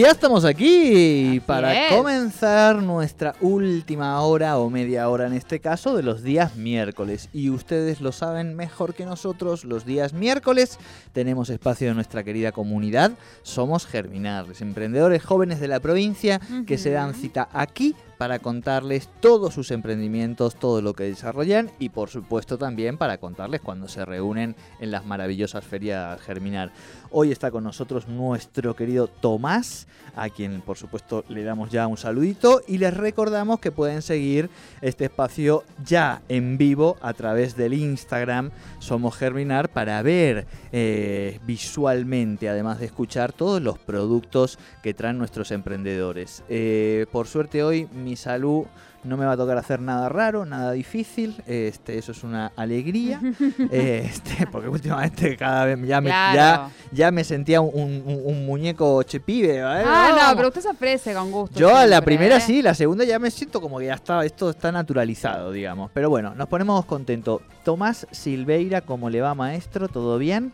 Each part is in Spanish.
Y ya estamos aquí Así para es. comenzar nuestra última hora o media hora en este caso de los días miércoles. Y ustedes lo saben mejor que nosotros, los días miércoles tenemos espacio en nuestra querida comunidad. Somos Germinar, los emprendedores jóvenes de la provincia que se dan cita aquí para contarles todos sus emprendimientos, todo lo que desarrollan y por supuesto también para contarles cuando se reúnen en las maravillosas ferias Germinar. Hoy está con nosotros nuestro querido Tomás, a quien por supuesto le damos ya un saludito y les recordamos que pueden seguir este espacio ya en vivo a través del Instagram Somos Germinar para ver eh, visualmente, además de escuchar todos los productos que traen nuestros emprendedores. Eh, por suerte hoy mi salud no me va a tocar hacer nada raro, nada difícil, este, eso es una alegría, este, porque últimamente cada vez ya me, ya, Claro. ya me sentía un, un- un muñeco chepibe. ¿eh? Ah, no, Vamos. pero usted se ofrece con gusto. Yo a la siempre, primera ¿eh? sí, la segunda ya me siento como que ya está, esto está naturalizado, digamos. Pero bueno, nos ponemos contentos. Tomás Silveira, ¿cómo le va maestro? ¿Todo bien?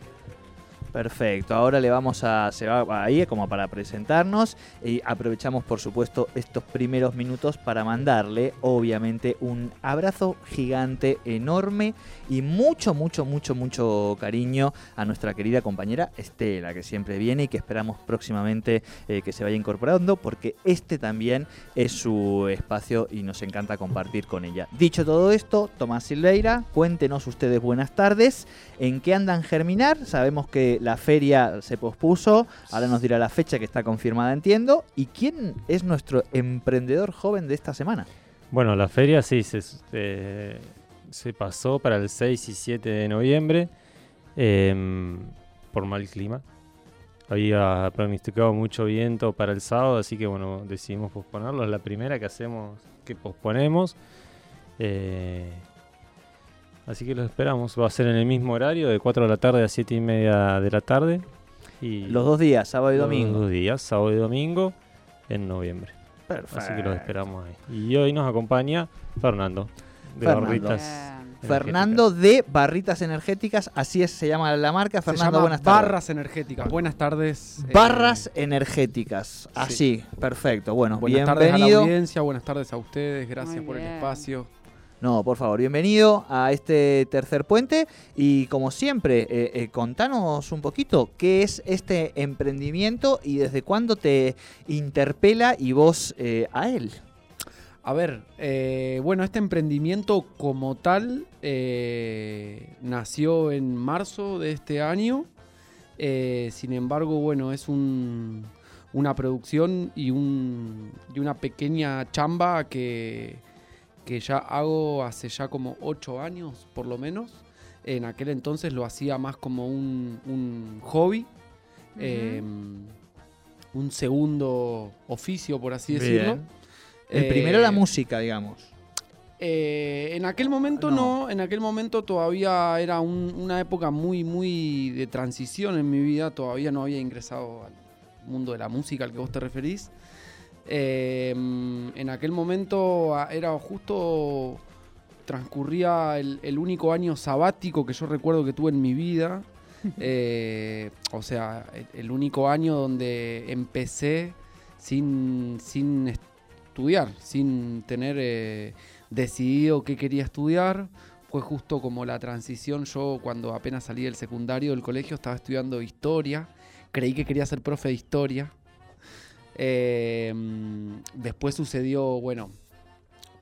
Perfecto, ahora le vamos a, se va ahí como para presentarnos y aprovechamos por supuesto estos primeros minutos para mandarle obviamente un abrazo gigante, enorme y mucho, mucho, mucho, mucho cariño a nuestra querida compañera Estela que siempre viene y que esperamos próximamente eh, que se vaya incorporando porque este también es su espacio y nos encanta compartir con ella. Dicho todo esto, Tomás Silveira, cuéntenos ustedes buenas tardes, en qué andan germinar, sabemos que la feria se pospuso, ahora nos dirá la fecha que está confirmada entiendo, y quién es nuestro emprendedor joven de esta semana. Bueno, la feria sí se, eh, se pasó para el 6 y 7 de noviembre em, por mal clima. Había pronosticado mucho viento para el sábado, así que bueno, decidimos posponerlo. Es la primera que hacemos, que posponemos. Eh, así que lo esperamos. Va a ser en el mismo horario, de 4 de la tarde a 7 y media de la tarde. Y Los dos días, sábado y los domingo. dos días, sábado y domingo, en noviembre. Así que los esperamos ahí. Y hoy nos acompaña Fernando, de Fernando. Barritas. Fernando de Barritas Energéticas, así es, se llama la marca. Se Fernando, llama buenas tardes. Barras Energéticas. Buenas tardes. eh, Barras energéticas. Así, perfecto. Bueno, buenas tardes a la bienvenido. audiencia, buenas tardes a ustedes. Gracias Muy por el espacio. No, por favor, bienvenido a este tercer puente. Y como siempre, eh, eh, contanos un poquito qué es este emprendimiento y desde cuándo te interpela y vos eh, a él. A ver, bueno, este emprendimiento como tal nació en marzo de este año. Sin embargo, bueno, es un- una producción y, un- y una pequeña chamba que, que ya hago hace ya como ocho años, por lo menos. En aquel entonces lo hacía más como un, un hobby, Ujú. eh, un segundo oficio, por así decirlo. Bien. El primero Eh, la música, digamos. eh, en aquel momento No. no. en aquel momento todavía era un- una época muy, muy de transición en mi vida, todavía no había ingresado al mundo de la música al que vos te referís. Eh, en aquel momento era justo, transcurría el, el único año sabático que yo recuerdo que tuve en mi vida. Eh, o sea, el, el único año donde empecé sin, sin estudiar, sin tener eh, decidido qué quería estudiar. Fue justo como la transición. Yo cuando apenas salí del secundario del colegio estaba estudiando historia. Creí que quería ser profe de historia. Eh, después sucedió, bueno,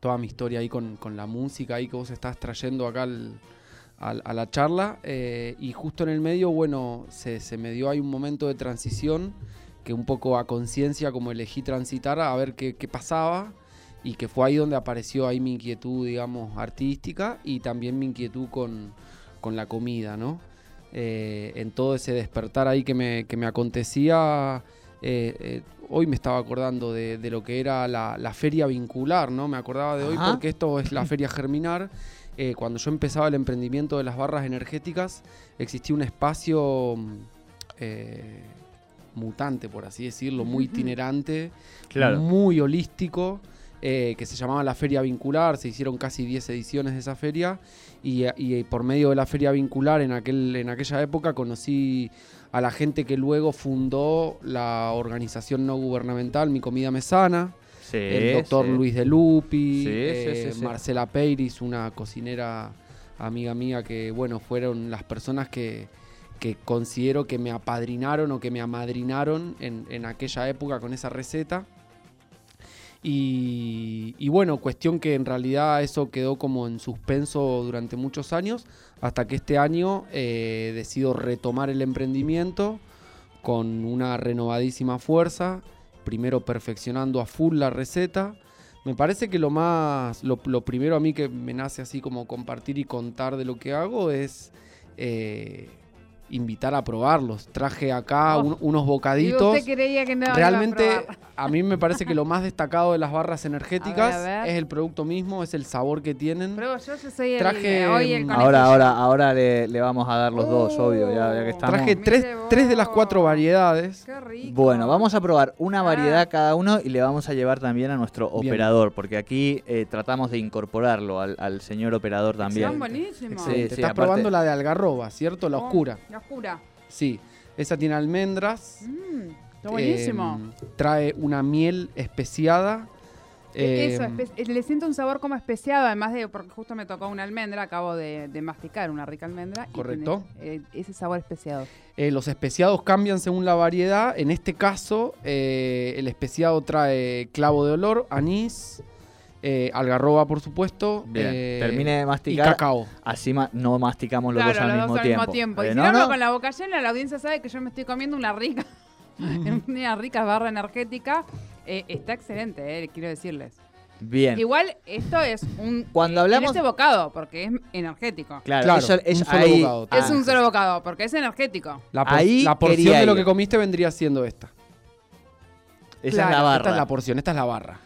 toda mi historia ahí con, con la música ahí que vos estás trayendo acá al- a la charla. eh, y justo en el medio, bueno, se, se me dio ahí un momento de transición que un poco a conciencia como elegí transitar a ver qué, qué pasaba y que fue ahí donde apareció ahí mi inquietud, digamos, artística y también mi inquietud con, con la comida, ¿no? Eh, en todo ese despertar ahí que me, que me acontecía, eh, eh, hoy me estaba acordando de, de lo que era la, la feria vincular, ¿no? Me acordaba de hoy porque esto es la feria germinar. Eh, cuando yo empezaba el emprendimiento de las barras energéticas, existía un espacio mm, eh, mutante, por así decirlo, muy itinerante, Claro. muy holístico, eh, que se llamaba la Feria Vincular. Se hicieron casi 10 ediciones de esa feria. Y, y por medio de la Feria Vincular, en, aquel, en aquella época, conocí a la gente que luego fundó la organización no gubernamental Mi Comida Mesana. Sí, el doctor sí. Luis de Lupi, Sí, eh. Marcela Peiris, una cocinera amiga mía que, bueno, fueron las personas que, que considero que me apadrinaron o que me amadrinaron en, en aquella época con esa receta. Y, bueno, cuestión que en realidad eso quedó como en suspenso durante muchos años, hasta que este año eh, decido retomar el emprendimiento con una renovadísima fuerza, primero perfeccionando a full la receta. Me parece que lo más, lo, lo primero a mí que me nace así como compartir y contar de lo que hago es eh, invitar a probarlos. Traje acá Oh. un- unos bocaditos. usted creía que no a Realmente, probar. a mí me parece que lo más destacado de las barras energéticas A ver, a ver. es el producto mismo, es el sabor que tienen. Pero yo, yo soy el, Traje, hoy el mm, conejillo. Ahora, ahora, ahora le, le vamos a dar los dos, Uh, obvio, ya, ya que estamos. Traje tres, tres de las cuatro variedades. Qué rico. Bueno, vamos a probar una Ah. variedad cada uno y le vamos a llevar también a nuestro Bien. operador, porque aquí eh, tratamos de incorpororarlo al, al señor operador también. Son buenísimos. Sí, estás aparte- probando la de algarroba, ¿cierto? La Oh, oscura. La oscura. Sí, esa tiene almendras. Mm, está buenísimo. eh, trae una miel especiada. Eso, espe- eh, le siento un sabor como especiado, además de, porque justo me tocó una almendra, acabo de, de masticar una rica almendra. y Correcto. tiene, eh, ese sabor especiado. eh, los especiados cambian según la variedad. En este caso, el especiado trae clavo de olor, anís, eh, algarroba, por supuesto. Bien, eh, termine de y masticar. cacao. Así ma- no masticamos los claro, dos al los mismo dos al tiempo. mismo tiempo. Y Eh, si no, no, no. con la boca llena, la audiencia sabe que yo me estoy comiendo una rica, una rica barra energética. Eh, está excelente, eh, quiero decirles. Bien. Igual esto es un... Cuando hablamos- En este bocado, porque es energético. Claro, Claro, eso es un solo ahí- bocado. ah, Es un solo bocado, porque es energético. La, por- Ahí la porción de lo ir. que comiste vendría siendo esta. Esa Claro, es la barra. Esta es la porción, esta es la barra.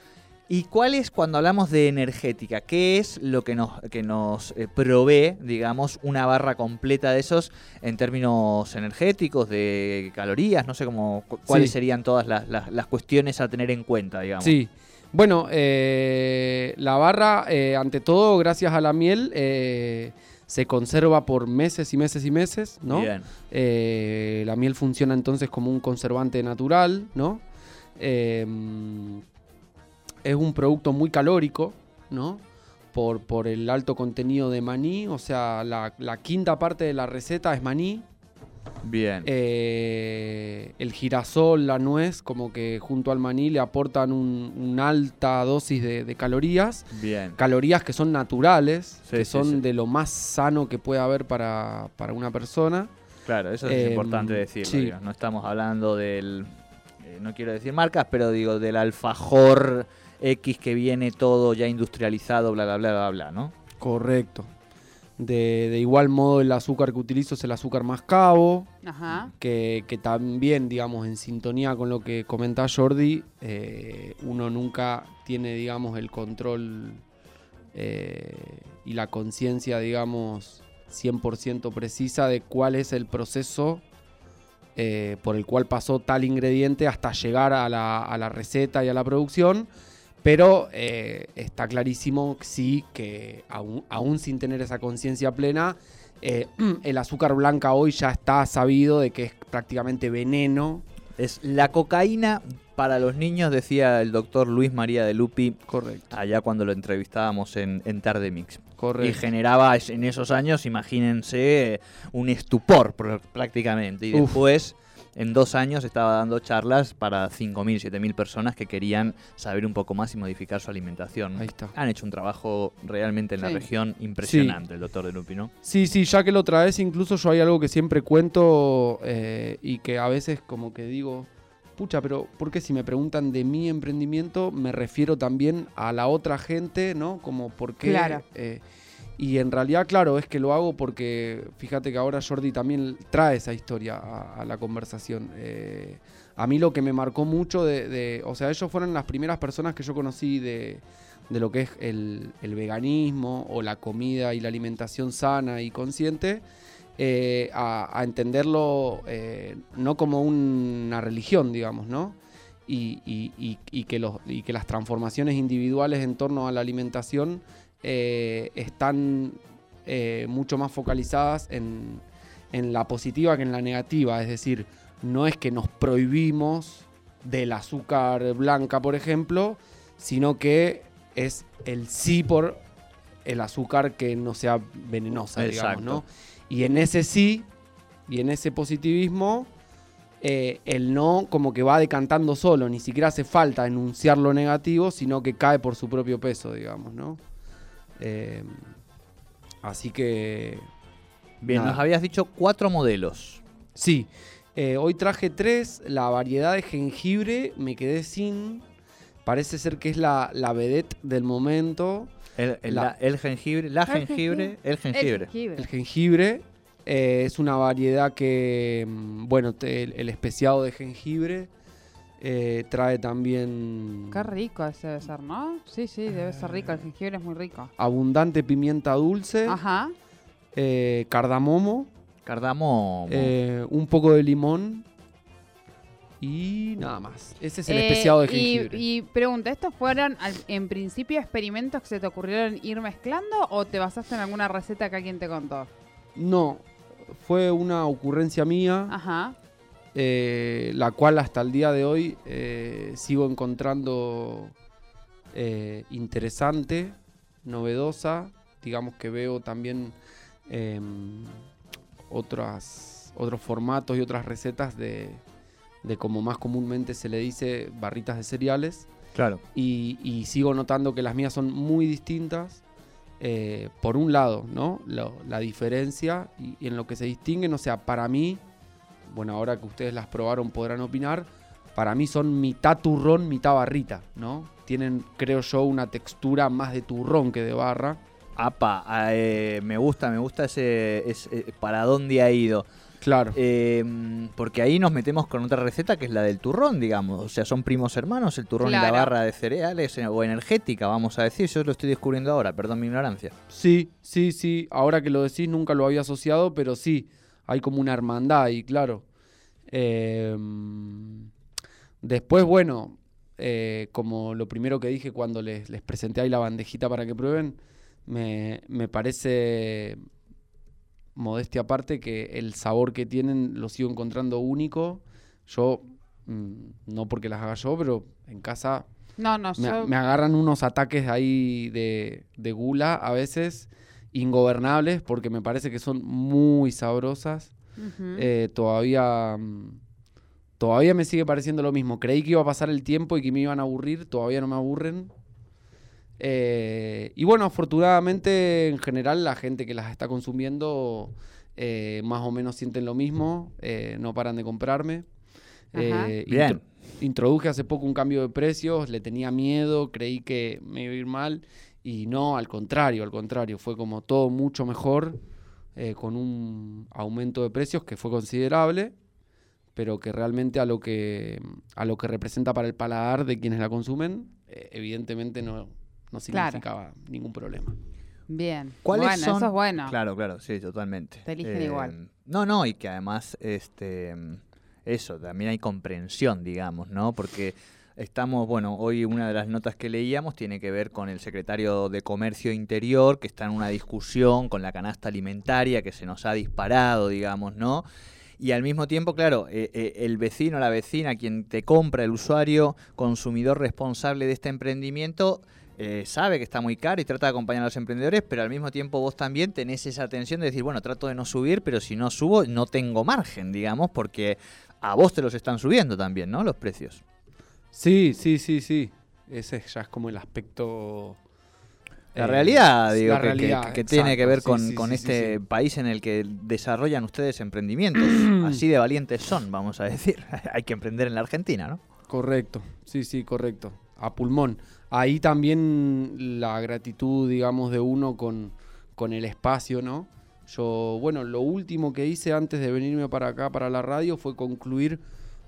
¿Y cuál es cuando hablamos de energética? ¿Qué es lo que nos, que nos eh, provee, digamos, una barra completa de esos en términos energéticos, de calorías? No sé cómo, cu- cuáles Sí. serían todas las, las- las cuestiones a tener en cuenta, digamos. Sí. Bueno, eh, la barra, eh, ante todo, gracias a la miel, eh, se conserva por meses y meses y meses, ¿no? Bien. Eh, la miel funciona entonces como un conservante natural, ¿no? Es un producto muy calórico, ¿no? Por, por el alto contenido de maní, o sea, la, la quinta parte de la receta es maní. Bien. Eh, el girasol, la nuez, como que junto al maní le aportan un- una alta dosis de, de calorías. Bien. Calorías que son naturales, Sí, que sí, son sí. de lo más sano que puede haber para, para una persona. Claro, eso es Em, importante decirlo. No estamos hablando del, eh, no quiero decir marcas, pero digo del alfajor X que viene todo ya industrializado, bla, bla, bla, bla, bla, ¿no? Correcto. De, de igual modo, el azúcar que utilizo es el azúcar mascabo, Ajá. que, que también, digamos, en sintonía con lo que comenta Jordi, eh, uno nunca tiene, digamos, el control eh, y la conciencia, digamos, 100% precisa de cuál es el proceso eh, por el cual pasó tal ingrediente hasta llegar a la, a la receta y a la producción. Pero eh, está clarísimo, sí, que aún, aún sin tener esa conciencia plena, eh, el azúcar blanca hoy ya está sabido de que es prácticamente veneno. Es la cocaína para los niños, decía el doctor Luis María de Lupi Correcto. allá cuando lo entrevistábamos en, en Tarde Mix. Y Correcto. generaba es- en esos años, imagínense, un estupor pr- prácticamente. Y Uf. después, en dos años, estaba dando charlas para 5.000, 7.000 personas que querían saber un poco más y modificar su alimentación. Ahí está. Han hecho un trabajo realmente en la región impresionante, el doctor de Lupi, ¿no? Sí, sí, ya que lo traes, incluso yo hay algo que siempre cuento eh, y que a veces como que digo, pucha, pero ¿por qué si me preguntan de mi emprendimiento me refiero también a la otra gente, ¿no? Como por qué... Claro. eh, Y en realidad, claro, es que lo hago porque fíjate que ahora Jordi también trae esa historia a, la conversación. Eh, a mí lo que me marcó mucho de, O sea, ellos fueron las primeras personas que yo conocí de, de lo que es el, el veganismo o la comida y la alimentación sana y consciente. eh, a, entenderlo eh, no como una religión, digamos, ¿no? Y- y- y que los, y que las transformaciones individuales en torno a la alimentación eh, están eh, mucho más focalizadas en, en la positiva que en la negativa. Es decir, no es que nos prohibimos del azúcar blanca, por ejemplo, sino que es el sí por el azúcar que no sea venenosa, digamos, ¿no? Y en ese sí, y en ese positivismo, eh, el no como que va decantando solo, ni siquiera hace falta enunciar lo negativo, sino que cae por su propio peso, digamos, ¿no? Eh, así que... Bien, Nada. nos habías dicho cuatro modelos. Sí, eh, hoy traje tres, la variedad de jengibre me quedé sin, parece ser que es la, la vedette del momento, El, el- La- la- el jengibre, la El jengibre, el jengibre. El jengibre. el jengibre. eh, es una variedad que, mm, bueno, te- el, el especiado de jengibre eh, trae también Qué rico ese debe ser, ¿no? Sí, sí, debe ser rico. El jengibre es muy rico. abundante pimienta dulce, Ajá. eh, cardamomo, Cardamomo. eh, un poco de limón y nada más. Ese es el Eh, especiado de y- jengibre. Y, pregunta, ¿estos fueron al- en principio experimentos que se te ocurrieron ir mezclando o te basaste en alguna receta que alguien te contó? No, fue una ocurrencia mía, Ajá. Eh, la cual hasta el día de hoy eh, sigo encontrando eh, interesante, novedosa. Digamos que veo también em, otras, otros formatos y otras recetas de, de como más comúnmente se le dice barritas de cereales. Claro. y, y sigo notando que las mías son muy distintas. por un lado, ¿no? La diferencia y, y en lo que se distinguen, o sea, para mí, bueno, ahora que ustedes las probaron podrán opinar, para mí son mitad turrón, mitad barrita, ¿no? Tienen, creo yo, una textura más de turrón que de barra. Apa, eh, me gusta, me gusta ese, ese- para dónde ha ido. Claro. Eh, porque ahí nos metemos con otra receta que es la del turrón, digamos. O sea, son primos hermanos, el turrón y la barra de cereales eh, o energética, vamos a decir. Yo lo estoy descubriendo ahora, perdón mi ignorancia. Sí, sí, sí. Ahora que lo decís, nunca lo había asociado, pero sí, hay como una hermandad ahí, claro. Eh, después, bueno, eh, como lo primero que dije cuando les, les presenté ahí la bandejita para que prueben, me, me parece, modestia aparte, que el sabor que tienen lo sigo encontrando único. Yo, mm, no porque las haga yo, pero en casa No, no, me, yo... me agarran unos ataques ahí de, de gula a veces ingobernables porque me parece que son muy sabrosas. Eh, todavía, mm, todavía me sigue pareciendo lo mismo. Creí que iba a pasar el tiempo y que me iban a aburrir. Todavía no me aburren. Eh, y bueno, afortunadamente en general la gente que las está consumiendo eh, más o menos sienten lo mismo. eh, no paran de comprarme. Eh, Bien. intro- introduje hace poco un cambio de precios, le tenía miedo, creí que me iba a ir mal y no, al contrario, al contrario, fue como todo mucho mejor, eh, con un aumento de precios que fue considerable, pero que realmente a lo que, a lo que representa para el paladar de quienes la consumen, eh, evidentemente no, no Claro. significaba ningún problema. Bien. ¿Cuáles bueno, son? eso es bueno. Claro, claro, sí, totalmente. Te eligen igual. Eh, No, no, y que además, este, eso, también hay comprensión, digamos, ¿no? Porque estamos, bueno, hoy una de las notas que leíamos tiene que ver con el secretario de Comercio Interior, que está en una discusión con la canasta alimentaria que se nos ha disparado, digamos, ¿no? Y al mismo tiempo, claro, eh, eh, el vecino, la vecina, quien te compra, el usuario, consumidor responsable de este emprendimiento, eh, sabe que está muy caro y trata de acompañar a los emprendedores, pero al mismo tiempo vos también tenés esa tensión de decir, bueno, trato de no subir, pero si no subo, no tengo margen, digamos, porque a vos te los están subiendo también, ¿no? Los precios. Sí, sí, sí, sí. Ese ya es como el aspecto... La eh, realidad, digo, la que, que- realidad, que tiene que ver sí, con, sí, con sí, este país en el que desarrollan ustedes emprendimientos. Así de valientes son, vamos a decir. Hay que emprender en la Argentina, ¿no? Correcto, sí, sí, correcto. A pulmón. Ahí también la gratitud, digamos, de uno con, con el espacio, ¿no? Yo, bueno, lo último que hice antes de venirme para acá, para la radio, fue concluir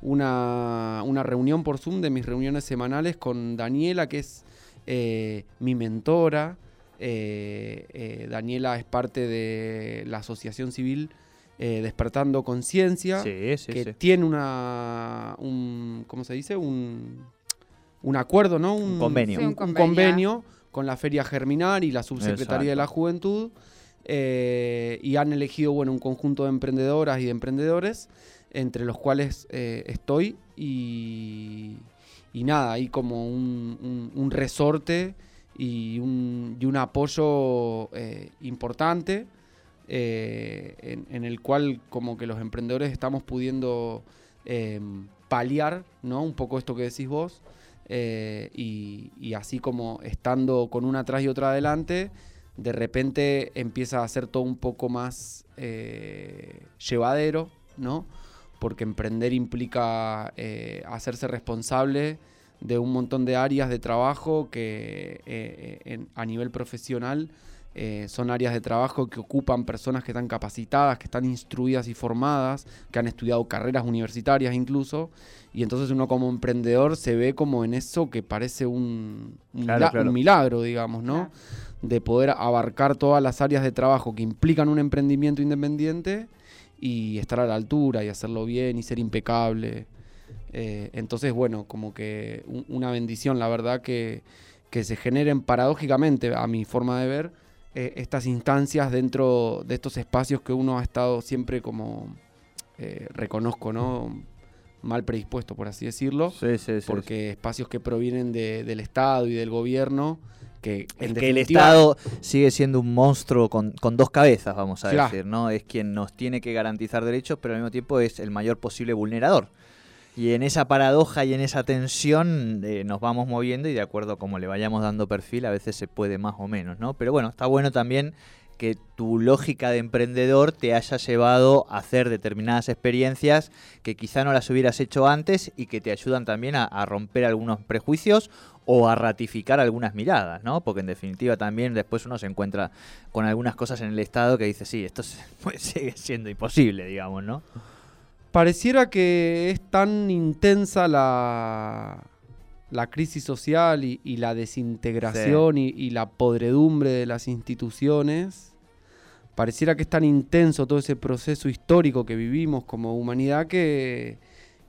una, una reunión por Zoom de mis reuniones semanales con Daniela, que es eh, mi mentora. Eh, eh, Daniela es parte de la Asociación Civil eh, Despertando Conciencia, Sí, sí, que sí. tiene una, un, ¿cómo se dice? Un, un acuerdo, ¿no? Un convenio. Sí, un un convenio. con la Feria Germinar y la Subsecretaría de la. Juventud. eh, y han elegido, bueno, un conjunto de emprendedoras y de emprendedores, entre los cuales eh, estoy. Y, nada, hay como un, resorte y un, apoyo eh, importante eh, en, el cual como que los emprendedores estamos pudiendo paliar, ¿no? Un poco esto que decís vos. y, y así como estando con una atrás y otra adelante, de repente empieza a ser todo un poco más llevadero, ¿no? Porque emprender implica eh, hacerse responsable de un montón de áreas de trabajo que eh, en- a nivel profesional eh, son áreas de trabajo que ocupan personas que están capacitadas, que están instruidas y formadas, que han estudiado carreras universitarias incluso, y entonces uno como emprendedor se ve como en eso que parece un, un Claro, mila- claro. un milagro, digamos, ¿no? De poder abarcar todas las áreas de trabajo que implican un emprendimiento independiente y estar a la altura y hacerlo bien y ser impecable. Eh, entonces, bueno, como que un- una bendición, la verdad, que, que se generen paradójicamente, a mi forma de ver, eh, estas instancias dentro de estos espacios que uno ha estado siempre como, eh, reconozco, ¿no? Mal predispuesto, por así decirlo, Sí, sí, sí, porque espacios que provienen de- del Estado y del gobierno, que en que el Estado sigue siendo un monstruo con, con dos cabezas, vamos a Claro. decir, ¿no? Es quien nos tiene que garantizar derechos, pero al mismo tiempo es el mayor posible vulnerador. Y en esa paradoja y en esa tensión eh, nos vamos moviendo y de acuerdo a cómo le vayamos dando perfil, a veces se puede más o menos, ¿no? Pero bueno, está bueno también que tu lógica de emprendedor te haya llevado a hacer determinadas experiencias que quizá no las hubieras hecho antes y que te ayudan también a, a romper algunos prejuicios o a ratificar algunas miradas, ¿no? Porque en definitiva también después uno se encuentra con algunas cosas en el Estado que dice, sí, esto pues, sigue siendo imposible, digamos, ¿no? Pareciera que es tan intensa la, la crisis social y, y la desintegración y, y la podredumbre de las instituciones. Pareciera que es tan intenso todo ese proceso histórico que vivimos como humanidad que,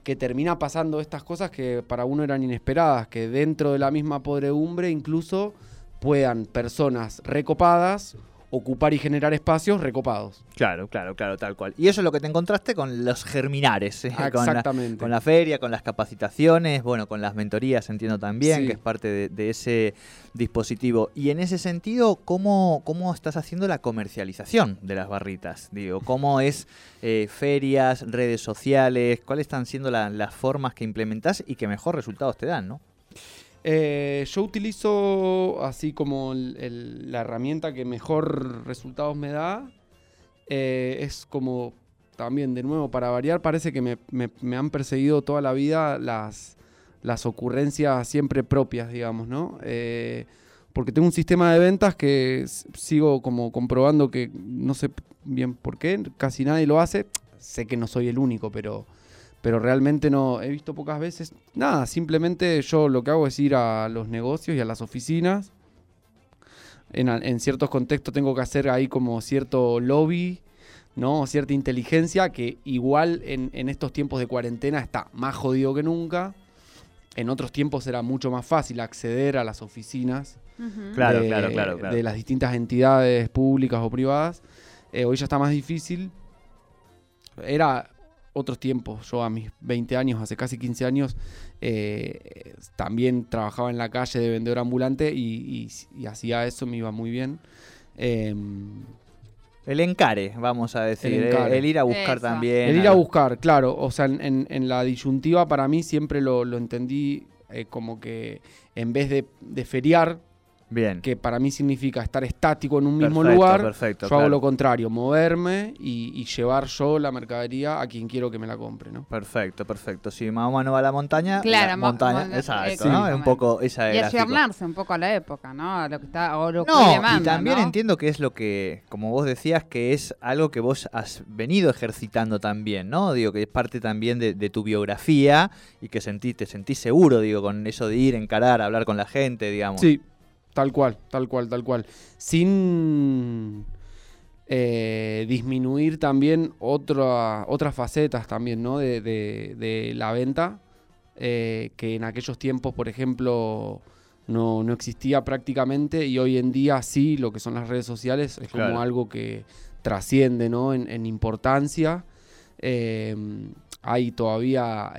que termina pasando estas cosas que para uno eran inesperadas, que dentro de la misma podredumbre incluso puedan personas recopadas ocupar y generar espacios recopados. Claro, claro, claro, tal cual. Y eso es lo que te encontraste con los germinares, ¿eh? Ah, con, la, Exactamente. con la feria, con las capacitaciones, bueno, con las mentorías, entiendo también, Sí. que es parte de, de ese dispositivo. Y en ese sentido, ¿cómo, ¿cómo estás haciendo la comercialización de las barritas? Digo, ¿cómo es eh, ferias, redes sociales? ¿Cuáles están siendo la- las formas que implementás y que mejor resultados te dan, no? Eh, yo utilizo así como la herramienta que mejor resultados me da. eh, es como también, de nuevo, para variar, parece que me, me- han perseguido toda la vida las, las ocurrencias siempre propias, digamos, ¿no? Eh, porque tengo un sistema de ventas que sigo como comprobando que no sé bien por qué, casi nadie lo hace. Sé que no soy el único, pero pero realmente no he visto pocas veces. Nada, simplemente yo lo que hago es ir a los negocios y a las oficinas. En, en ciertos contextos tengo que hacer ahí como cierto lobby, ¿no? O cierta inteligencia que igual en, en estos tiempos de cuarentena está más jodido que nunca. En otros tiempos era mucho más fácil acceder a las oficinas. Claro, de, claro, claro, claro. de las distintas entidades públicas o privadas. Eh, hoy ya está más difícil. Era otros tiempos. Yo a mis 20 años, hace casi 15 años, eh, también trabajaba en la calle de vendedor ambulante y, y- y hacía eso, me iba muy bien. Em, El encare, vamos a decir. El eh. El, ir a buscar también. El ir a a- buscar, claro. O sea, en, en- en la disyuntiva para mí siempre lo, lo entendí eh, como que en vez de, de feriar, Bien. que para mí significa estar estático en un mismo Perfecto, lugar, perfecto, yo hago lo contrario, moverme y, y llevar yo la mercadería a quien quiero que me la compre, ¿no? Perfecto, perfecto. Si Mahoma no va a la montaña, Claro, la mo- montaña, mo- exacto. ¿no? Es un poco esa Y gráfico. ayornarse un poco a la época, ¿no? A lo que está, o lo que No, demanda, y también ¿no? entiendo que es lo que, como vos decías, que es algo que vos has venido ejercitando también, ¿no? Digo, que es parte también de, de tu biografía y que sentí, te sentís seguro, digo, con eso de ir, encarar, hablar con la gente, digamos. Sí, tal cual, tal cual, tal cual. Sin eh, disminuir también otra, otras facetas también, ¿no? De, de- de la venta, eh, que en aquellos tiempos, por ejemplo, no, no existía prácticamente y hoy en día sí, lo que son las redes sociales es como algo que trasciende, ¿no? En, en importancia. Eh, hay todavía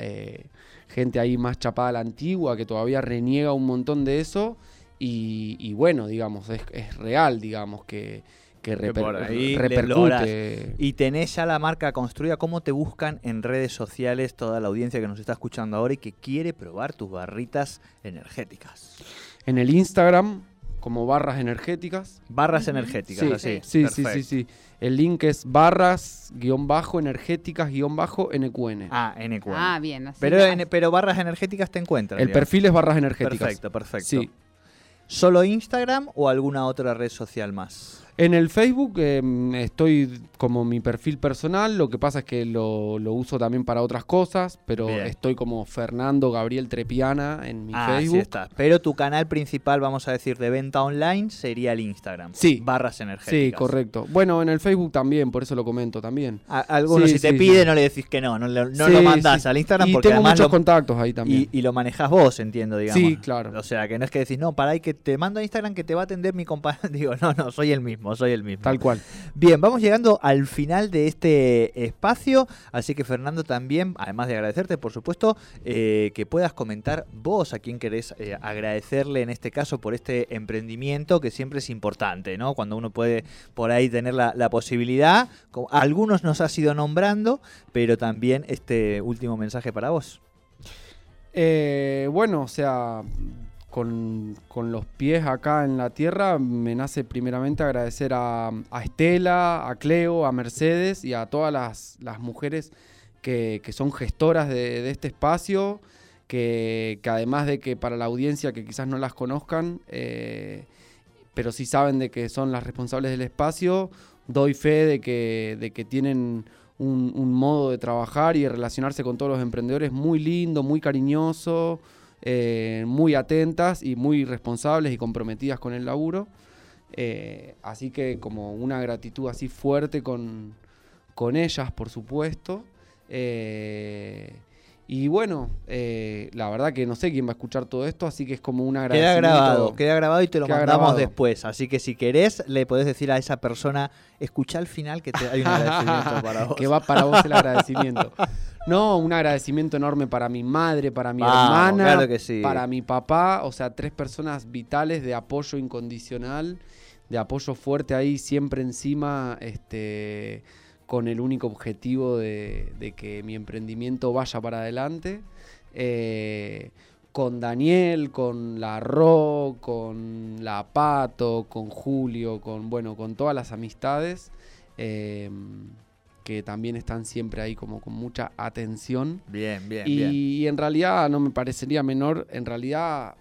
gente ahí más chapada a la antigua que todavía reniega un montón de eso. Y, y bueno, digamos, es, es real, digamos, que, que, Que reper- por ahí le repercute. Y tenés ya la marca construida, ¿cómo te buscan en redes sociales toda la audiencia que nos está escuchando ahora y que quiere probar tus barritas energéticas? En el Instagram, como barras energéticas. Barras energéticas, Sí, así. Sí, sí, sí, sí. El link es barras, guion bajo, energéticas, guion bajo, NQN. Ah, NQ. Ah, bien. Así pero, en- pero barras energéticas te encuentran. el digamos. perfil es barras energéticas. Perfecto, perfecto. Sí. ¿Solo Instagram o alguna otra red social más? En el Facebook eh, estoy como mi perfil personal, lo que pasa es que lo, lo uso también para otras cosas, pero Bien. estoy como Fernando Gabriel Trepiana en mi ah, Facebook. sí está. Pero tu canal principal, vamos a decir, de venta online sería el Instagram. Sí. Barras energéticas. Sí, correcto. Bueno, en el Facebook también, por eso lo comento también. A- algunos Sí, si te sí, pide no le decís que no, no, le- no Sí, lo mandás sí. al Instagram y porque tengo además muchos lo, contactos ahí también. y, y lo manejás vos, entiendo, digamos. Sí, claro. O sea, que no es que decís, no, para ahí que te mando a Instagram que te va a atender mi compañero. Digo, no, no, soy el mismo, soy el mismo. Tal cual. Bien, vamos llegando al final de este espacio, así que Fernando también, además de agradecerte, por supuesto, eh, que puedas comentar vos a quién querés eh, agradecerle en este caso por este emprendimiento que siempre es importante, ¿no? Cuando uno puede por ahí tener la, la posibilidad, como algunos nos has ido nombrando, pero también este último mensaje para vos. Eh, bueno, o sea, con, con los pies acá en la tierra, me nace primeramente agradecer a, Estela, a Cleo, a Mercedes y a todas las, las mujeres que, que son gestoras de, este espacio, que, que además de que para la audiencia que quizás no las conozcan, eh, pero sí saben de que son las responsables del espacio, doy fe de que, de que tienen un modo de trabajar y de relacionarse con todos los emprendedores muy lindo, muy cariñoso, eh, muy atentas y muy responsables y comprometidas con el laburo. Eh, así que como una gratitud así fuerte con, con ellas, por supuesto. Eh, y bueno, eh, la verdad que no sé quién va a escuchar todo esto, así que es como un Queda grabado, queda grabado y te lo Queda mandamos grabado. después. Así que si querés, le podés decir a esa persona, escucha al final que te, hay un agradecimiento para vos. que va para vos el agradecimiento. No, un agradecimiento enorme para mi madre, para mi Vamos, hermana, claro que sí. para mi papá, o sea, tres personas vitales de apoyo incondicional, de apoyo fuerte ahí, siempre encima, este, con el único objetivo de, de que mi emprendimiento vaya para adelante. Eh, con Daniel, con la Ro, con la Pato, con Julio, con bueno, con todas las amistades. eh, que también están siempre ahí como con mucha atención. Bien, bien, y, bien. en realidad no me parecería menor, en realidad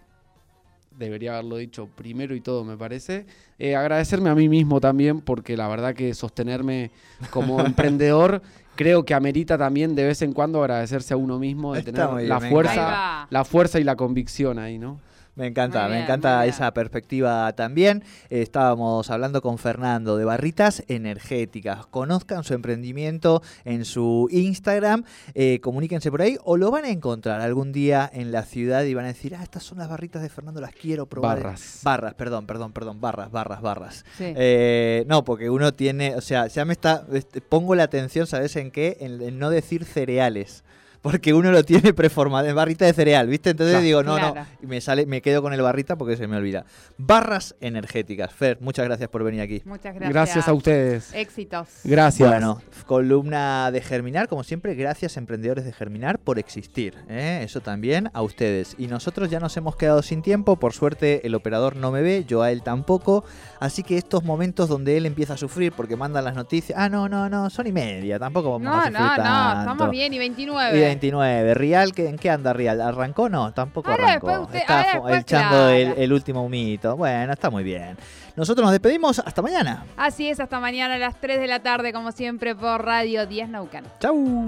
debería haberlo dicho primero y todo, me parece. Eh, agradecerme a mí mismo también, porque la verdad que sostenerme como emprendedor creo que amerita también de vez en cuando agradecerse a uno mismo de Está tener bien, la fuerza, la fuerza y la convicción ahí, ¿no? Me encanta, me encanta esa perspectiva también. Eh, estábamos hablando con Fernando de barritas energéticas. Conozcan su emprendimiento en su Instagram, eh, comuníquense por ahí o lo van a encontrar algún día en la ciudad y van a decir, ah, estas son las barritas de Fernando, las quiero probar. Barras. Barras, perdón, perdón, perdón, barras, barras, barras. Sí. Eh, no, porque uno tiene, o sea, ya me está, este, pongo la atención, ¿sabes en qué? En, en no decir cereales. Porque uno lo tiene preformado en barrita de cereal, ¿viste? Entonces Claro. digo, no, no, y me sale, me quedo con el barrita porque se me olvida. Barras energéticas. Fer, muchas gracias por venir aquí. Muchas gracias. Gracias a ustedes. Éxitos. Gracias. Bueno, columna de Germinar, como siempre, gracias emprendedores de Germinar por existir. ¿eh? Eso también a ustedes. Y nosotros ya nos hemos quedado sin tiempo, por suerte el operador no me ve, yo a él tampoco. Así que estos momentos donde él empieza a sufrir porque mandan las noticias, ah, no, no, no, son y media, tampoco vamos a No, sufrir no, no, tanto. estamos bien y 29. Y 29. Real, ¿qué- ¿en qué anda Real? ¿Arrancó? No, tampoco Ahora arrancó. usted- Está echando el, el último humito. Bueno, está muy bien. Nosotros nos despedimos. Hasta mañana. Así es, hasta mañana a las 3 de la tarde, como siempre, por Radio 10 Naucan. Chau.